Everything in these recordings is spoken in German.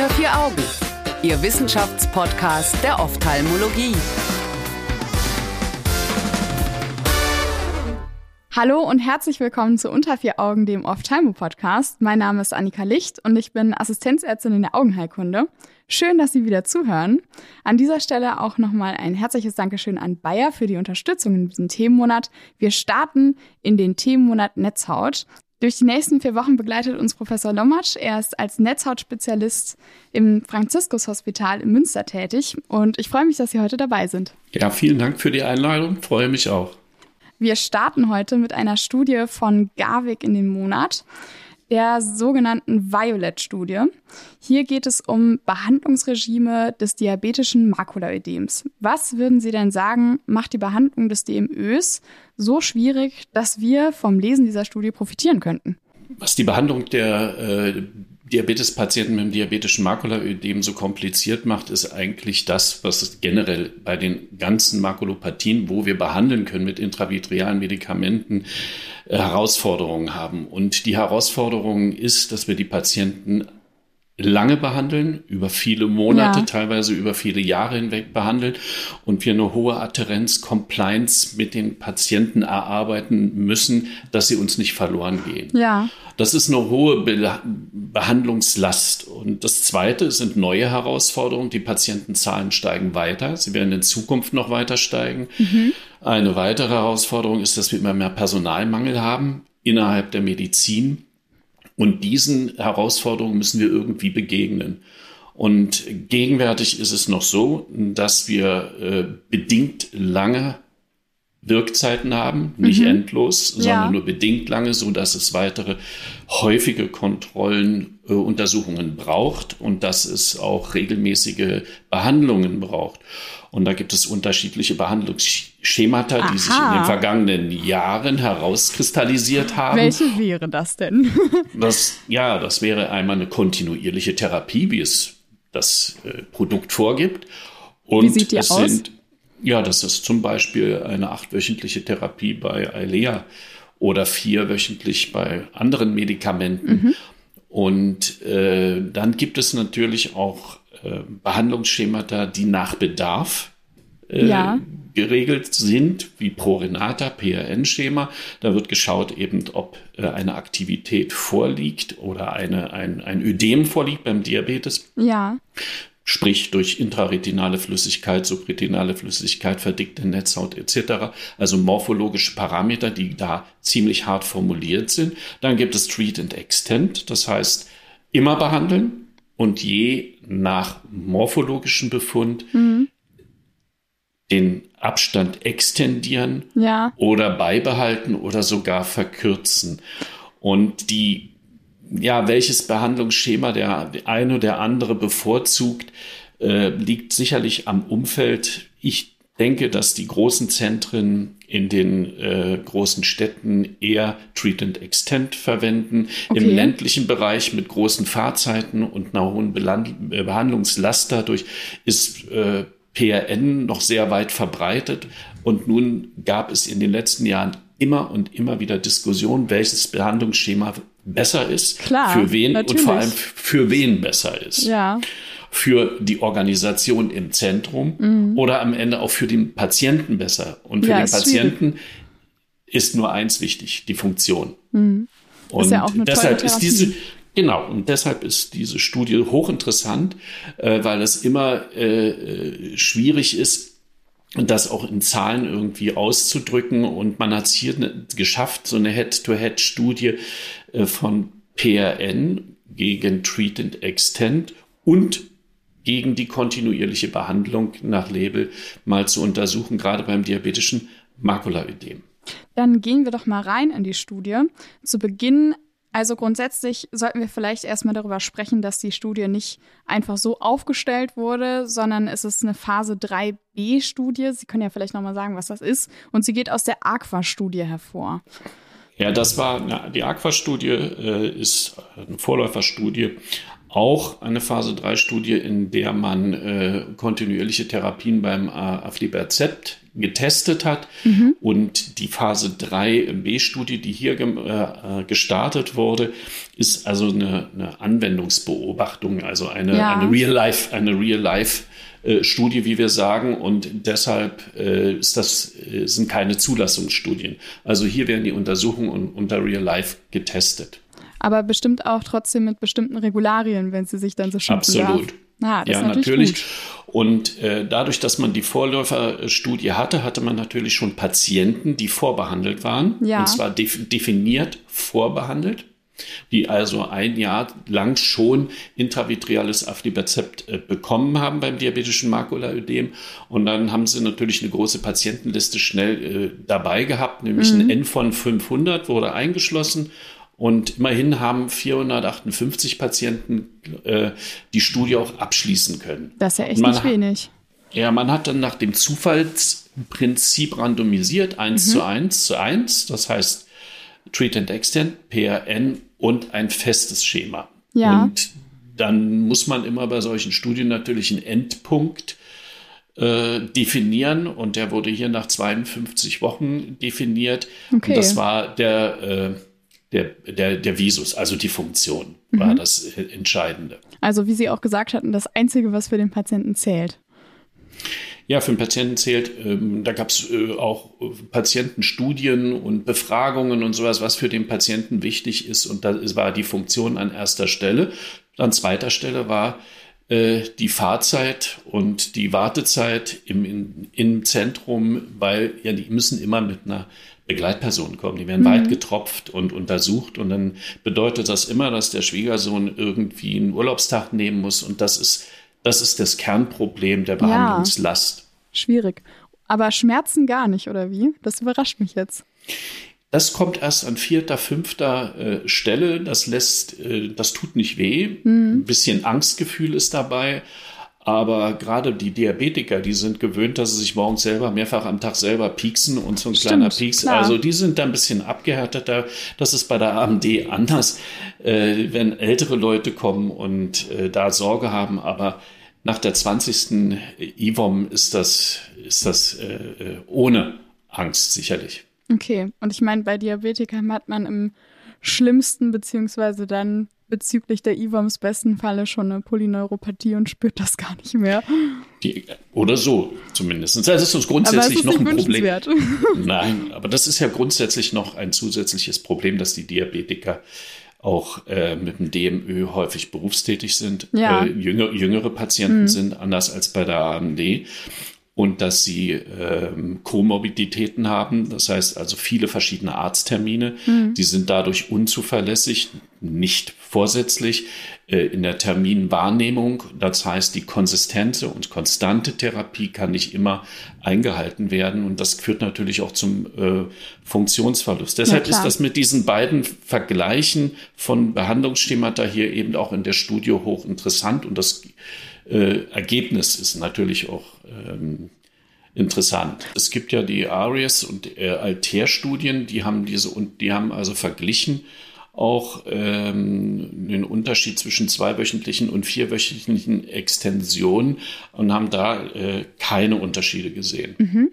Unter vier Augen, Ihr Wissenschaftspodcast der Ophthalmologie. Hallo und herzlich willkommen zu Unter vier Augen, dem Ophthalmo-Podcast. Mein Name ist Annika Licht und ich bin Assistenzärztin in der Augenheilkunde. Schön, dass Sie wieder zuhören. An dieser Stelle auch nochmal ein herzliches Dankeschön an Bayer für die Unterstützung in diesem Themenmonat. Wir starten in den Themenmonat Netzhaut. Durch die nächsten vier Wochen begleitet uns Professor Lommatsch. Er ist als Netzhautspezialist im Franziskus-Hospital in Münster tätig und ich freue mich, dass Sie heute dabei sind. Ja, vielen Dank für die Einladung. Freue mich auch. Wir starten heute mit einer Studie von Garwick in den Monat der sogenannten Violet-Studie. Hier geht es um Behandlungsregime des diabetischen Makulaödems. Was würden Sie denn sagen, macht die Behandlung des DMÖs so schwierig, dass wir vom Lesen dieser Studie profitieren könnten? Was die Behandlung der äh, Diabetespatienten mit dem diabetischen Makulaödem so kompliziert macht, ist eigentlich das, was generell bei den ganzen Makulopathien, wo wir behandeln können mit intravitrealen Medikamenten, äh, Herausforderungen haben. Und die Herausforderung ist, dass wir die Patienten lange behandeln, über viele Monate, ja. teilweise über viele Jahre hinweg behandeln und wir eine hohe Adherenz, Compliance mit den Patienten erarbeiten müssen, dass sie uns nicht verloren gehen. Ja. Das ist eine hohe Be Behandlungslast. Und das Zweite sind neue Herausforderungen. Die Patientenzahlen steigen weiter. Sie werden in Zukunft noch weiter steigen. Mhm. Eine weitere Herausforderung ist, dass wir immer mehr Personalmangel haben innerhalb der Medizin. Und diesen Herausforderungen müssen wir irgendwie begegnen. Und gegenwärtig ist es noch so, dass wir äh, bedingt lange Wirkzeiten haben, nicht mhm. endlos, sondern ja. nur bedingt lange, so dass es weitere häufige Kontrollen, äh, Untersuchungen braucht und dass es auch regelmäßige Behandlungen braucht. Und da gibt es unterschiedliche Behandlungsschemata, Aha. die sich in den vergangenen Jahren herauskristallisiert haben. Welche wäre das denn? das, ja, das wäre einmal eine kontinuierliche Therapie, wie es das äh, Produkt vorgibt. Und wie sieht die es aus? Sind, ja, das ist zum Beispiel eine achtwöchentliche Therapie bei Eilea oder vierwöchentlich bei anderen Medikamenten. Mhm. Und äh, dann gibt es natürlich auch äh, Behandlungsschemata, die nach Bedarf äh, ja. geregelt sind, wie Prorenata, PRN-Schema. Da wird geschaut eben, ob äh, eine Aktivität vorliegt oder eine, ein, ein Ödem vorliegt beim Diabetes. Ja sprich durch intraretinale Flüssigkeit, subretinale Flüssigkeit, verdickte Netzhaut etc. Also morphologische Parameter, die da ziemlich hart formuliert sind. Dann gibt es Treat and Extend, das heißt immer behandeln und je nach morphologischem Befund mhm. den Abstand extendieren ja. oder beibehalten oder sogar verkürzen. Und die ja, welches Behandlungsschema der eine oder andere bevorzugt, äh, liegt sicherlich am Umfeld. Ich denke, dass die großen Zentren in den äh, großen Städten eher Treat and Extend verwenden. Okay. Im ländlichen Bereich mit großen Fahrzeiten und einer hohen Beland äh, Behandlungslast dadurch ist äh, PRN noch sehr weit verbreitet. Und nun gab es in den letzten Jahren immer und immer wieder Diskussionen, welches Behandlungsschema besser ist, Klar, für wen natürlich. und vor allem für wen besser ist. Ja. Für die Organisation im Zentrum mhm. oder am Ende auch für den Patienten besser. Und für ja, den Patienten schwierig. ist nur eins wichtig, die Funktion. Mhm. Und ja deshalb ist diese, Genau, und deshalb ist diese Studie hochinteressant, äh, weil es immer äh, äh schwierig ist, das auch in Zahlen irgendwie auszudrücken. Und man hat es hier ne, geschafft, so eine Head-to-Head-Studie äh, von PRN gegen Treat and Extend und gegen die kontinuierliche Behandlung nach Label mal zu untersuchen, gerade beim diabetischen Makulaödem. Dann gehen wir doch mal rein in die Studie. Zu Beginn also grundsätzlich sollten wir vielleicht erstmal darüber sprechen, dass die Studie nicht einfach so aufgestellt wurde, sondern es ist eine Phase 3b-Studie. Sie können ja vielleicht nochmal sagen, was das ist. Und sie geht aus der Aqua-Studie hervor. Ja, das war, na, die Aqua-Studie äh, ist eine Vorläuferstudie auch eine Phase-3-Studie, in der man äh, kontinuierliche Therapien beim äh, Aflibercept getestet hat. Mhm. Und die Phase 3b-Studie, die hier ge äh, gestartet wurde, ist also eine, eine Anwendungsbeobachtung, also eine, ja. eine Real-Life, eine Real-Life äh, Studie, wie wir sagen, und deshalb äh, ist das, äh, sind keine Zulassungsstudien. Also hier werden die Untersuchungen unter Real Life getestet. Aber bestimmt auch trotzdem mit bestimmten Regularien, wenn sie sich dann so schimpfen Absolut. Darf. Ah, ja, natürlich. natürlich. Und äh, dadurch, dass man die Vorläuferstudie hatte, hatte man natürlich schon Patienten, die vorbehandelt waren. Ja. Und zwar def definiert vorbehandelt die also ein Jahr lang schon intravitreales Aflibercept äh, bekommen haben beim diabetischen Makulaödem. Und dann haben sie natürlich eine große Patientenliste schnell äh, dabei gehabt, nämlich mhm. ein N von 500 wurde eingeschlossen. Und immerhin haben 458 Patienten äh, die Studie auch abschließen können. Das ist ja echt nicht wenig. Ja, man hat dann nach dem Zufallsprinzip randomisiert, 1 mhm. zu 1 zu 1. Das heißt, Treat and Extend, PRN und ein festes Schema. Ja. Und dann muss man immer bei solchen Studien natürlich einen Endpunkt äh, definieren und der wurde hier nach 52 Wochen definiert. Okay. Und das war der, äh, der, der, der Visus, also die Funktion, war mhm. das Entscheidende. Also wie Sie auch gesagt hatten, das Einzige, was für den Patienten zählt. Ja, für den Patienten zählt, ähm, da gab es äh, auch Patientenstudien und Befragungen und sowas, was für den Patienten wichtig ist. Und da war die Funktion an erster Stelle. An zweiter Stelle war die Fahrzeit und die Wartezeit im, in, im Zentrum, weil ja, die müssen immer mit einer Begleitperson kommen. Die werden mhm. weit getropft und untersucht. Und dann bedeutet das immer, dass der Schwiegersohn irgendwie einen Urlaubstag nehmen muss. Und das ist das ist das Kernproblem der Behandlungslast. Ja, schwierig. Aber Schmerzen gar nicht, oder wie? Das überrascht mich jetzt. Das kommt erst an vierter, fünfter äh, Stelle. Das lässt, äh, das tut nicht weh. Mhm. Ein bisschen Angstgefühl ist dabei. Aber gerade die Diabetiker, die sind gewöhnt, dass sie sich morgens selber mehrfach am Tag selber pieksen und so ein Stimmt, kleiner Pieks. Klar. Also die sind da ein bisschen abgehärteter. Das ist bei der AMD anders, äh, wenn ältere Leute kommen und äh, da Sorge haben. Aber nach der 20. IVOM ist das, ist das äh, äh, ohne Angst sicherlich. Okay, und ich meine, bei Diabetikern hat man im schlimmsten beziehungsweise dann bezüglich der IWAMs besten Falle schon eine Polyneuropathie und spürt das gar nicht mehr. Die, oder so zumindest. Das ist uns grundsätzlich noch ein Problem. Nein, aber das ist ja grundsätzlich noch ein zusätzliches Problem, dass die Diabetiker auch äh, mit dem DMÖ häufig berufstätig sind, ja. äh, jüngere, jüngere Patienten mhm. sind, anders als bei der AMD und dass sie ähm, Komorbiditäten haben, das heißt also viele verschiedene Arzttermine. Mhm. Die sind dadurch unzuverlässig, nicht vorsätzlich äh, in der Terminwahrnehmung. Das heißt, die konsistente und konstante Therapie kann nicht immer eingehalten werden und das führt natürlich auch zum äh, Funktionsverlust. Deshalb ist das mit diesen beiden Vergleichen von Behandlungsschemata hier eben auch in der Studie hochinteressant und das äh, Ergebnis ist natürlich auch ähm, interessant. Es gibt ja die ARIES und äh, Altair-Studien, die haben diese und die haben also verglichen auch ähm, den Unterschied zwischen zweiwöchentlichen und vierwöchentlichen Extensionen und haben da äh, keine Unterschiede gesehen. Mhm.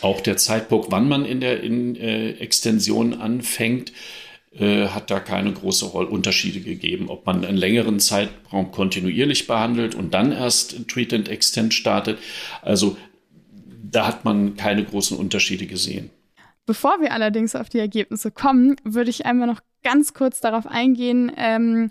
Auch der Zeitpunkt, wann man in der in, äh, Extension anfängt, äh, hat da keine großen Unterschiede gegeben. Ob man einen längeren Zeitraum kontinuierlich behandelt und dann erst Treat and Extend startet. Also da hat man keine großen Unterschiede gesehen. Bevor wir allerdings auf die Ergebnisse kommen, würde ich einmal noch ganz kurz darauf eingehen. Ähm,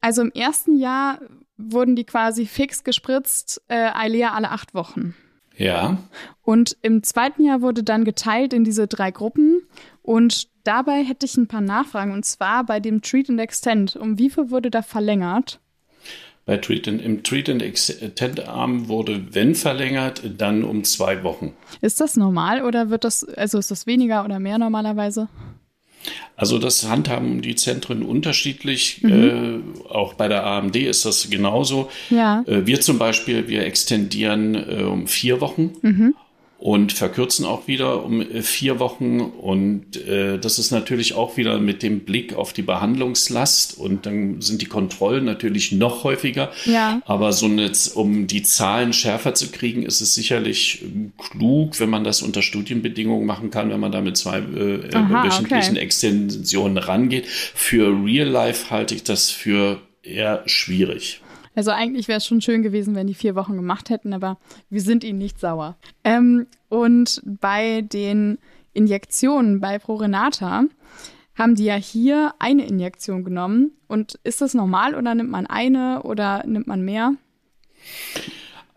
also im ersten Jahr wurden die quasi fix gespritzt, äh, Eilea alle acht Wochen. Ja. Und im zweiten Jahr wurde dann geteilt in diese drei Gruppen. Und dabei hätte ich ein paar Nachfragen. Und zwar bei dem Treat and Extend. Um wie viel wurde da verlängert? Bei Treat and, Im Treat and Extend Arm wurde, wenn verlängert, dann um zwei Wochen. Ist das normal oder wird das, also ist das weniger oder mehr normalerweise? Also das handhaben die Zentren unterschiedlich. Mhm. Äh, auch bei der AMD ist das genauso. Ja. Äh, wir zum Beispiel, wir extendieren äh, um vier Wochen. Mhm. Und verkürzen auch wieder um äh, vier Wochen. Und äh, das ist natürlich auch wieder mit dem Blick auf die Behandlungslast. Und dann sind die Kontrollen natürlich noch häufiger. Ja. Aber so eine, um die Zahlen schärfer zu kriegen, ist es sicherlich klug, wenn man das unter Studienbedingungen machen kann, wenn man da mit zwei äh, Aha, wöchentlichen okay. Extensionen rangeht. Für Real Life halte ich das für eher schwierig. Also eigentlich wäre es schon schön gewesen, wenn die vier Wochen gemacht hätten, aber wir sind ihnen nicht sauer. Ähm, und bei den Injektionen bei ProRenata haben die ja hier eine Injektion genommen. Und ist das normal oder nimmt man eine oder nimmt man mehr?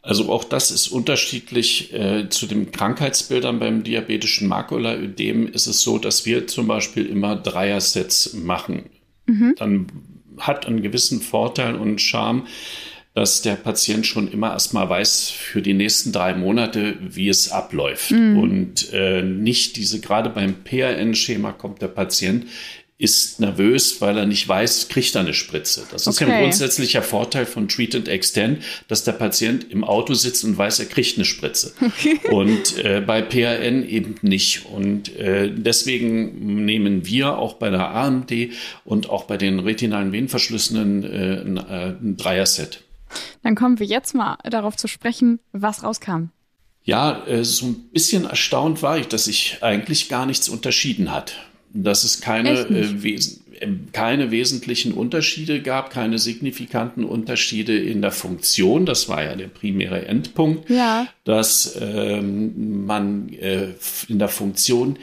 Also auch das ist unterschiedlich. Äh, zu den Krankheitsbildern beim diabetischen Makulaödem ist es so, dass wir zum Beispiel immer Dreier-Sets machen. Mhm. Dann hat einen gewissen Vorteil und Charme, dass der Patient schon immer erstmal weiß für die nächsten drei Monate, wie es abläuft. Mhm. Und äh, nicht diese, gerade beim PRN-Schema kommt der Patient ist nervös, weil er nicht weiß, kriegt er eine Spritze. Das ist Okay. ja ein grundsätzlicher Vorteil von Treat and Extend, dass der Patient im Auto sitzt und weiß, er kriegt eine Spritze. Und äh, bei PRN eben nicht. Und äh, deswegen nehmen wir auch bei der AMD und auch bei den retinalen Venenverschlüssen äh, ein, äh, ein Dreier-Set. Dann kommen wir jetzt mal darauf zu sprechen, was rauskam. Ja, äh, so ein bisschen erstaunt war ich, dass sich eigentlich gar nichts unterschieden hat. Dass es keine, äh, wes äh, keine wesentlichen Unterschiede gab, keine signifikanten Unterschiede in der Funktion. Das war ja der primäre Endpunkt, Ja. dass ähm, man äh, in der Funktion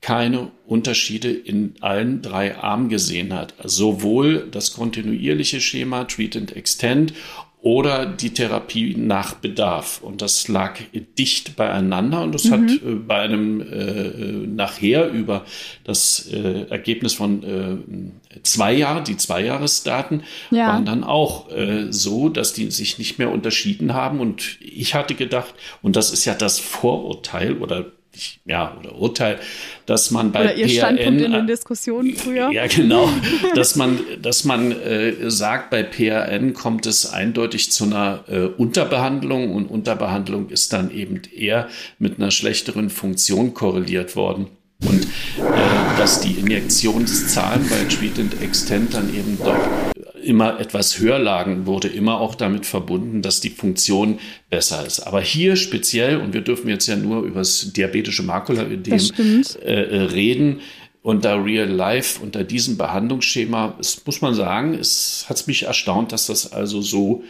keine Unterschiede in allen drei Armen gesehen hat. Sowohl das kontinuierliche Schema Treat and Extend oder die Therapie nach Bedarf. Und das lag dicht beieinander und das hat äh, bei einem äh, nachher über das äh, Ergebnis von äh, zwei Jahren, die Zweijahresdaten, Ja. waren dann auch äh, so, dass die sich nicht mehr unterschieden haben. Und ich hatte gedacht, und das ist ja das Vorurteil oder ich, ja, oder Urteil, dass man bei Oder ihr PRN, Standpunkt in den Diskussionen früher. ja, genau. dass man, dass man äh, sagt, bei PRN kommt es eindeutig zu einer äh, Unterbehandlung und Unterbehandlung ist dann eben eher mit einer schlechteren Funktion korreliert worden. Und äh, dass die Injektionszahlen bei Treat and Extend dann eben doch immer etwas höher lagen, wurde immer auch damit verbunden, dass die Funktion besser ist. Aber hier speziell, und wir dürfen jetzt ja nur über das diabetische Makulaödem äh, äh, reden, unter Real Life, unter diesem Behandlungsschema, es muss man sagen, es hat mich erstaunt, dass das also so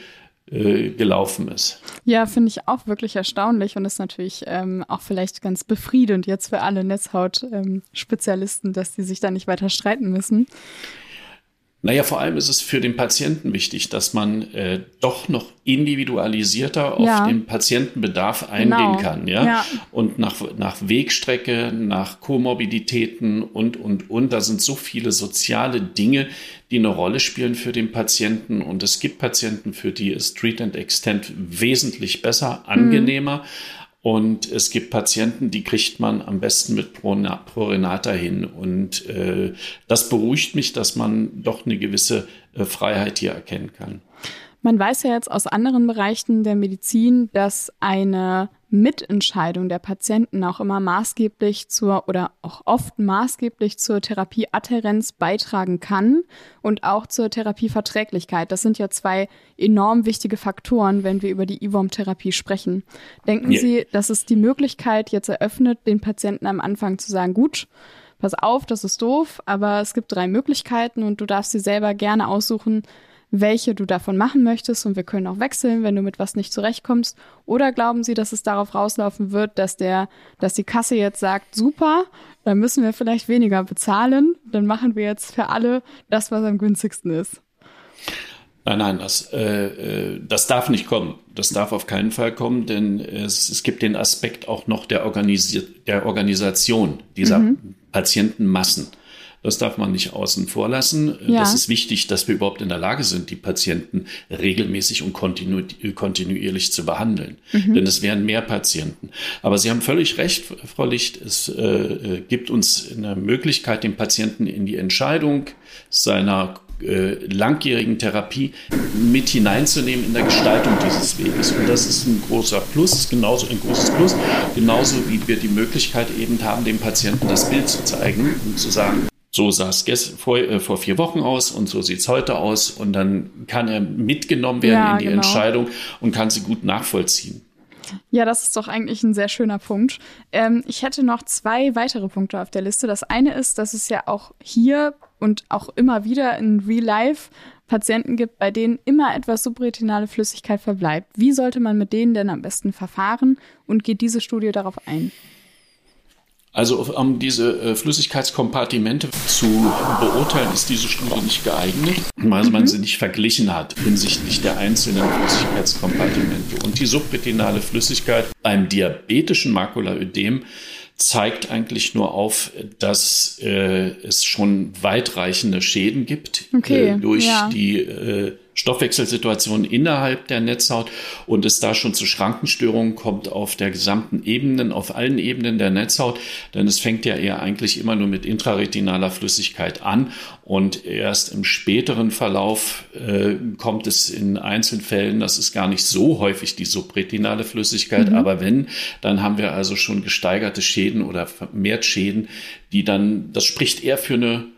äh, gelaufen ist. Ja, finde ich auch wirklich erstaunlich und ist natürlich ähm, auch vielleicht ganz befriedend jetzt für alle Netzhaut-Spezialisten, dass die sich da nicht weiter streiten müssen. Naja, vor allem ist es für den Patienten wichtig, dass man äh, doch noch individualisierter auf Ja. den Patientenbedarf eingehen Genau. kann, ja? Ja. Und nach, nach Wegstrecke, nach Komorbiditäten und, und, und. Da sind so viele soziale Dinge, die eine Rolle spielen für den Patienten. Und es gibt Patienten, für die ist Treat and Extend wesentlich besser, angenehmer. Und es gibt Patienten, die kriegt man am besten mit Prorenata hin. Und äh, das beruhigt mich, dass man doch eine gewisse äh, Freiheit hier erkennen kann. Man weiß ja jetzt aus anderen Bereichen der Medizin, dass eine Mitentscheidung der Patienten auch immer maßgeblich zur oder auch oft maßgeblich zur Therapieadhärenz beitragen kann und auch zur Therapieverträglichkeit. Das sind ja zwei enorm wichtige Faktoren, wenn wir über die IWOM-Therapie sprechen. Denken Ja. Sie, dass es die Möglichkeit jetzt eröffnet, den Patienten am Anfang zu sagen, gut, pass auf, das ist doof, aber es gibt drei Möglichkeiten und du darfst dir selber gerne aussuchen, welche du davon machen möchtest und wir können auch wechseln, wenn du mit was nicht zurechtkommst. Oder glauben Sie, dass es darauf rauslaufen wird, dass der, dass die Kasse jetzt sagt, super, dann müssen wir vielleicht weniger bezahlen, dann machen wir jetzt für alle das, was am günstigsten ist. Nein, nein, das, äh, äh, das darf nicht kommen. Das darf auf keinen Fall kommen, denn es, es gibt den Aspekt auch noch der, Organisi der Organisation dieser Patientenmassen. Das darf man nicht außen vor lassen. Ja. Das ist wichtig, dass wir überhaupt in der Lage sind, die Patienten regelmäßig und kontinu kontinuierlich zu behandeln. Denn es wären mehr Patienten. Aber Sie haben völlig recht, Frau Licht. Es äh, äh, gibt uns eine Möglichkeit, den Patienten in die Entscheidung seiner äh, langjährigen Therapie mit hineinzunehmen in der Gestaltung dieses Weges. Und das ist ein großer Plus, genauso ein großes Plus, genauso wie wir die Möglichkeit eben haben, dem Patienten das Bild zu zeigen und zu sagen, so sah es vor, äh, vor vier Wochen aus und so sieht es heute aus. Und dann kann er mitgenommen werden ja, in die genau. Entscheidung und kann sie gut nachvollziehen. Ja, das ist doch eigentlich ein sehr schöner Punkt. Ähm, ich hätte noch zwei weitere Punkte auf der Liste. Das eine ist, dass es ja auch hier und auch immer wieder in Real Life Patienten gibt, bei denen immer etwas subretinale Flüssigkeit verbleibt. Wie sollte man mit denen denn am besten verfahren und geht diese Studie darauf ein? Also um diese äh, Flüssigkeitskompartimente zu beurteilen, ist diese Studie nicht geeignet, weil mhm. man sie nicht verglichen hat hinsichtlich der einzelnen Flüssigkeitskompartimente. Und die subretinale Flüssigkeit beim diabetischen Makulaödem zeigt eigentlich nur auf, dass äh, es schon weitreichende Schäden gibt okay, äh, durch ja. die äh, Stoffwechselsituation innerhalb der Netzhaut und es da schon zu Schrankenstörungen kommt auf der gesamten Ebenen, auf allen Ebenen der Netzhaut, denn es fängt ja eher eigentlich immer nur mit intraretinaler Flüssigkeit an und erst im späteren Verlauf äh, kommt es in Einzelfällen, das ist gar nicht so häufig die subretinale Flüssigkeit, mhm. aber wenn, dann haben wir also schon gesteigerte Schäden oder vermehrt Schäden, die dann, das spricht eher für eine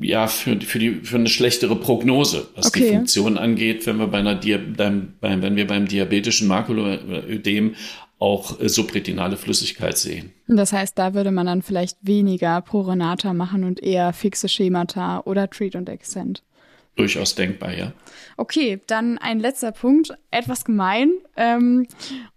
ja, für, für, die, für eine schlechtere Prognose, was okay. die Funktion angeht, wenn wir, bei einer Dia beim, beim, wenn wir beim diabetischen Makulödem auch äh, subretinale Flüssigkeit sehen. Das heißt, da würde man dann vielleicht weniger Prorenata machen und eher fixe Schemata oder Treat und Extend durchaus denkbar, ja. Okay, dann ein letzter Punkt, etwas gemein. Ähm,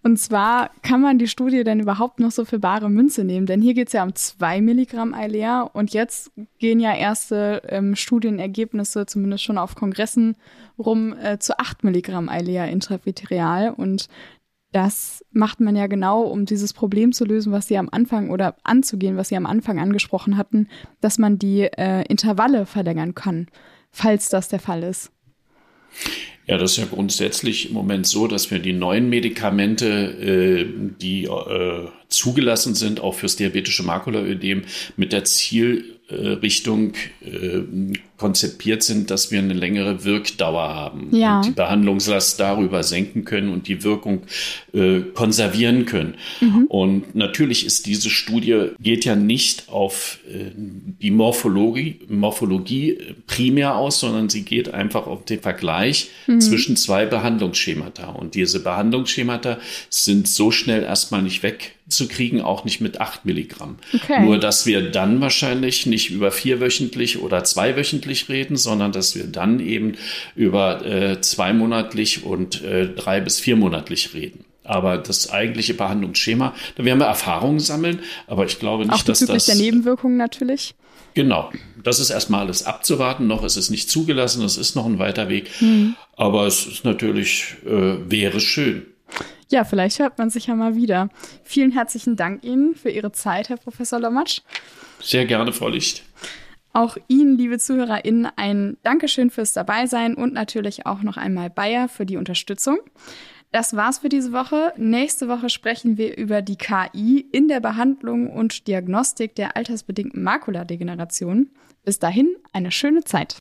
und zwar kann man die Studie denn überhaupt noch so für bare Münze nehmen? Denn hier geht es ja um zwei Milligramm Eilea und jetzt gehen ja erste ähm, Studienergebnisse, zumindest schon auf Kongressen, rum äh, zu acht Milligramm Eilea intravitreal und das macht man ja genau, um dieses Problem zu lösen, was Sie am Anfang oder anzugehen, was Sie am Anfang angesprochen hatten, dass man die äh, Intervalle verlängern kann falls das der Fall ist? Ja, das ist ja grundsätzlich im Moment so, dass wir die neuen Medikamente, äh, die äh, zugelassen sind, auch fürs diabetische Makulaödem, mit der Zielrichtung äh, konzipiert sind, dass wir eine längere Wirkdauer haben ja. und die Behandlungslast darüber senken können und die Wirkung äh, konservieren können. Mhm. Und natürlich ist diese Studie geht ja nicht auf äh, die Morphologie, Morphologie primär aus, sondern sie geht einfach auf den Vergleich mhm. zwischen zwei Behandlungsschemata. Und diese Behandlungsschemata sind so schnell erstmal nicht weg zu kriegen, auch nicht mit 8 Milligramm. Okay. Nur, dass wir dann wahrscheinlich nicht über vierwöchentlich oder zweiwöchentlich reden, sondern dass wir dann eben über äh, zweimonatlich und äh, drei bis viermonatlich reden. Aber das eigentliche Behandlungsschema, da werden wir Erfahrungen sammeln, aber ich glaube nicht, auch dass das. der Nebenwirkungen natürlich. Genau. Das ist erstmal alles abzuwarten. Noch ist es nicht zugelassen, es ist noch ein weiter Weg. Mhm. Aber es ist natürlich, äh, wäre schön. Ja, vielleicht hört man sich ja mal wieder. Vielen herzlichen Dank Ihnen für Ihre Zeit, Herr Professor Lommatsch. Sehr gerne, Frau Licht. Auch Ihnen, liebe ZuhörerInnen, ein Dankeschön fürs Dabeisein und natürlich auch noch einmal Bayer für die Unterstützung. Das war's für diese Woche. Nächste Woche sprechen wir über die KI in der Behandlung und Diagnostik der altersbedingten Makuladegeneration. Bis dahin eine schöne Zeit.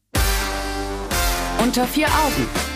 Unter vier Augen